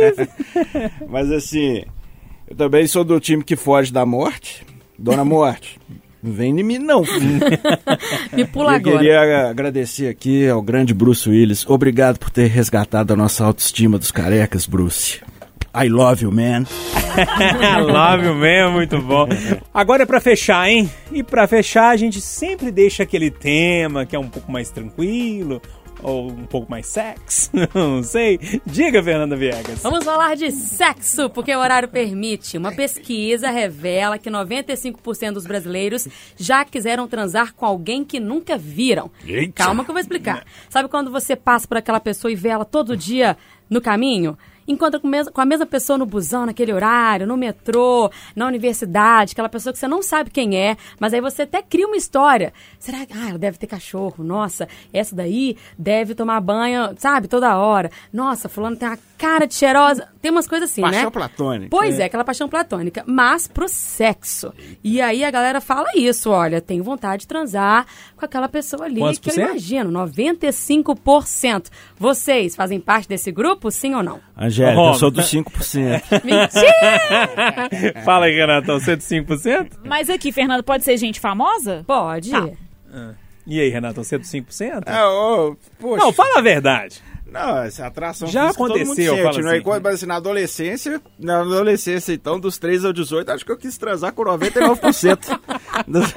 <laughs> Mas assim, eu também sou do time que foge da morte. Dona <laughs> Morte, não vem em mim não. <laughs> Me pula eu agora. queria agradecer aqui ao grande Bruce Willis. Obrigado por ter resgatado a nossa autoestima dos carecas, Bruce. I love you, man. <laughs> Love you mesmo, muito bom. Agora é pra fechar, hein? E pra fechar, a gente sempre deixa aquele tema que é um pouco mais tranquilo, ou um pouco mais sexo, <laughs> não sei. Diga, Fernanda Viegas. Vamos falar de sexo, porque o horário permite. Uma pesquisa revela que 95% dos brasileiros já quiseram transar com alguém que nunca viram. Eita. Calma que eu vou explicar. Sabe quando você passa por aquela pessoa e vê ela todo dia no caminho? Encontra com, com a mesma pessoa no busão, naquele horário, no metrô, na universidade, aquela pessoa que você não sabe quem é, mas aí você até cria uma história. Será que. Ah, ela deve ter cachorro. Nossa, essa daí deve tomar banho, sabe, toda hora. Nossa, fulano tem uma cara de cheirosa. Tem umas coisas assim, Paixão né? platônica. Pois é. aquela paixão platônica. Mas pro sexo. E aí a galera fala isso, olha, tenho vontade de transar com aquela pessoa ali Quantos que eu imagino, 95%. Vocês fazem parte desse grupo, sim ou não? Angélica, eu sou dos 5%. <laughs> Mentira! Fala aí, Renatão, 105%? Mas aqui, Fernando, pode ser gente famosa? Pode. Tá. E aí, Renatão, 105%? É, ô, poxa. Não, fala a verdade. Não, essa atração Já física todo aconteceu, sente, não assim. mas assim, na adolescência, na adolescência, então, dos 3 ao 18, acho que eu quis transar com 99% <laughs> das,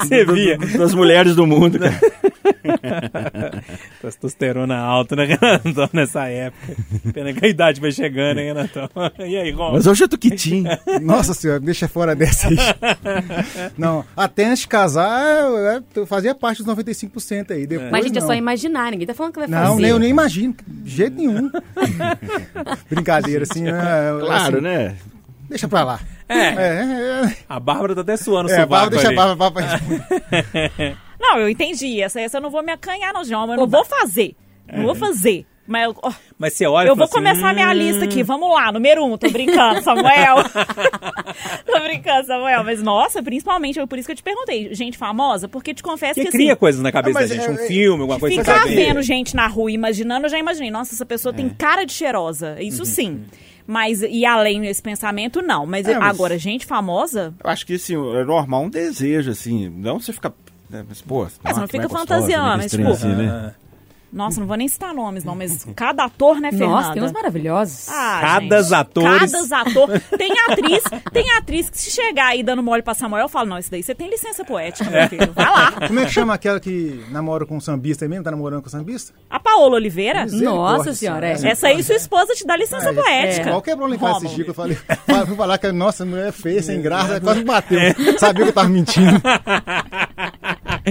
Você do- via. das mulheres do mundo, cara. <laughs> <laughs> Testosterona alta, né, Renatão, nessa época. Pena que a idade vai chegando, hein, Renatão? <laughs> E aí, Rom? Mas hoje eu tô quitinho. Nossa senhora, deixa fora dessa aí. <laughs> não, até antes de casar, eu, fazia parte dos 95% aí. Depois, Mas, gente, é não. só imaginar, ninguém tá falando que vai Não, fazer. nem, eu nem imagino, de jeito nenhum. Brincadeira, assim, né? Claro, assim, né? Deixa pra lá. É, É, a Bárbara tá até suando o é, é, sovaco Bárbara, deixa ali. a Bárbara pra responder. Não, eu entendi. Essa, essa eu não vou me acanhar, não, João. Eu não vou fazer. Não vou fazer. Mas eu, ó, Mas você olha eu vou assim, começar minha "Hum, lista aqui. Vamos lá, número um. Tô brincando, Samuel. <laughs> tô brincando, Samuel. Mas, nossa, principalmente, por isso que eu te perguntei. Gente famosa? Porque te confesso Que que, cria assim, coisas na cabeça da gente, é- um é- filme, alguma coisa Ficar vendo gente na rua e imaginando, eu já imaginei. Nossa, essa pessoa É. tem cara de cheirosa. Uhum, Isso sim. Mas, e além desse pensamento, não. Mas, É, mas- agora, gente famosa... Eu acho que, assim, é normal um desejo, assim. Não você ficar... Né, mas, pô, Mas não que fica fantasiando, mas, tipo, assim, né? Nossa, não vou nem citar nomes, não. Mas <laughs> cada ator, né, Fernanda? Nossa, tem uns maravilhosos. Ah, Cada gente, atores. Cada ator. Tem <laughs> atriz, tem atriz que se chegar aí dando mole pra Samuel, eu falo, não, isso daí você tem licença poética, meu filho. Vai lá. <laughs> Como é que chama aquela que namora com um sambista aí mesmo? Tá namorando com um sambista? A Paola Oliveira, Nossa senhora, é. essa aí sua esposa te dá licença poética. Qual quebrou lá em casa esse Rômulo. dia que eu falei? Fala- Fui falar que, nossa, mulher é feia, sem graça, quase me bateu. Sabia que eu tava mentindo.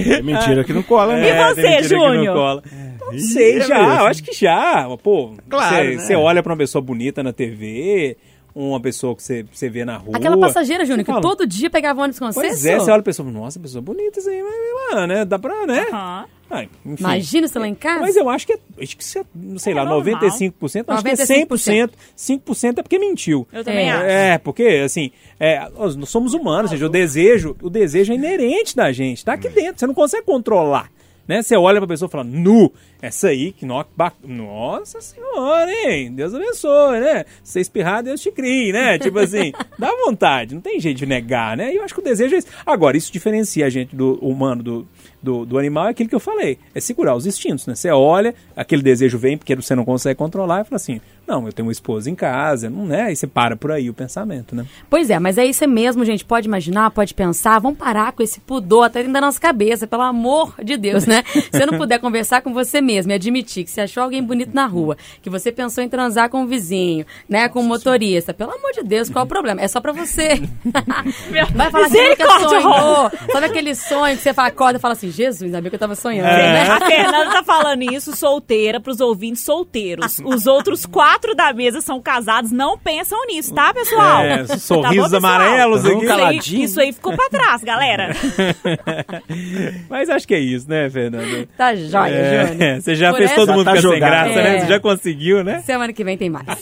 É mentira que não cola, né? E É, você, não Júnior? cola. Não sei, é já. mesmo. Eu acho que já. Pô, Claro, você né? você olha pra uma pessoa bonita na TV, uma pessoa que você, você vê na rua. Aquela passageira, Júnior, que Fala, todo dia pegava ônibus com você. Pois é, você olha a pessoa, nossa, pessoa bonita isso aí, mas lá, né? Dá pra, né? Aham. Ai, enfim. Imagina você lá em casa. Mas eu acho que é, acho que se é, sei lá, normal. 95%, acho que é 95%. 100%. 5% é porque mentiu. Eu também É. acho. É, porque, assim, é, nós somos humanos, gente, o desejo, o desejo é inerente da gente, tá aqui dentro, você não consegue controlar. Né? Você olha pra pessoa e fala, nu, essa aí, que no, ba- nossa senhora, hein? Deus abençoe, né? Se você espirrar, Deus te crie, né? <laughs> Tipo assim, dá vontade, não tem jeito de negar, né? E eu acho que o desejo é isso. Agora, isso diferencia a gente do humano, do, do, do animal, é aquilo que eu falei, é segurar os instintos, né? Você olha, aquele desejo vem porque você não consegue controlar e fala assim, não, eu tenho uma esposa em casa, não é? Aí você para por aí o pensamento, né? Pois é, mas é isso mesmo, gente. Pode imaginar, pode pensar. Vamos parar com esse pudor até dentro da nossa cabeça, pelo amor de Deus, né? <laughs> Se você não puder conversar com você mesmo e admitir que você achou alguém bonito na rua, que você pensou em transar com o vizinho, né, com o motorista, pelo amor de Deus, qual é o problema? É só pra você. <laughs> Vai falar que nunca sonhou. Sabe aquele sonho que você fala, acorda e fala assim, Jesus, ainda bem que eu tava sonhando, É. né? A Fernanda tá falando isso solteira pros ouvintes solteiros. Os outros quatro da mesa são casados, não pensam nisso, tá, pessoal? É, <laughs> Tá sorrisos bom, pessoal? amarelos aqui. Isso aí, isso aí ficou pra trás, galera. <laughs> Mas acho que é isso, né, Fernanda? Tá joia, É, Júnior. você já Por fez todo mundo tá ficar sem graça, né? É. Você já conseguiu, né? Semana que vem tem mais. <laughs>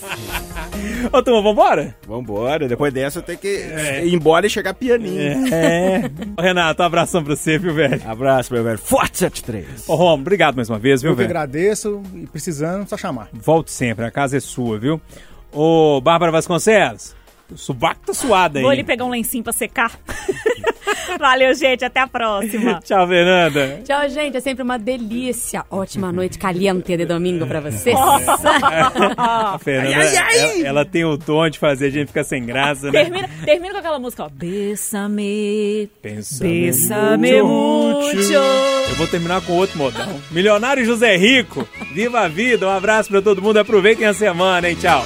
Ô, turma, vambora? Vambora, depois dessa eu tenho que ir embora e chegar pianinho. É. Ô, Renato, um abração pra você, viu, velho? Abraço, meu velho. Forte 73. Ô, Romo, obrigado mais uma vez, viu, Eu que velho? agradeço e precisando, só chamar. Volte sempre, a casa é sua, viu? Ô, Bárbara Vasconcelos, o subaco tá suado aí. Vou ali pegar um lencinho pra secar. <laughs> <laughs> Valeu, gente. Até a próxima. <laughs> Tchau, Fernanda. Tchau, gente. É sempre uma delícia. Ótima noite caliente de domingo pra vocês. <laughs> A Fernanda, Ela, ela tem o tom de fazer a gente ficar sem graça, né? Termina, termina com aquela música, ó. Bésame. Bésame Bésame mucho. Eu vou terminar com outro modão. Milionário José Rico, viva a vida, um abraço pra todo mundo, aproveitem a semana, hein? Tchau.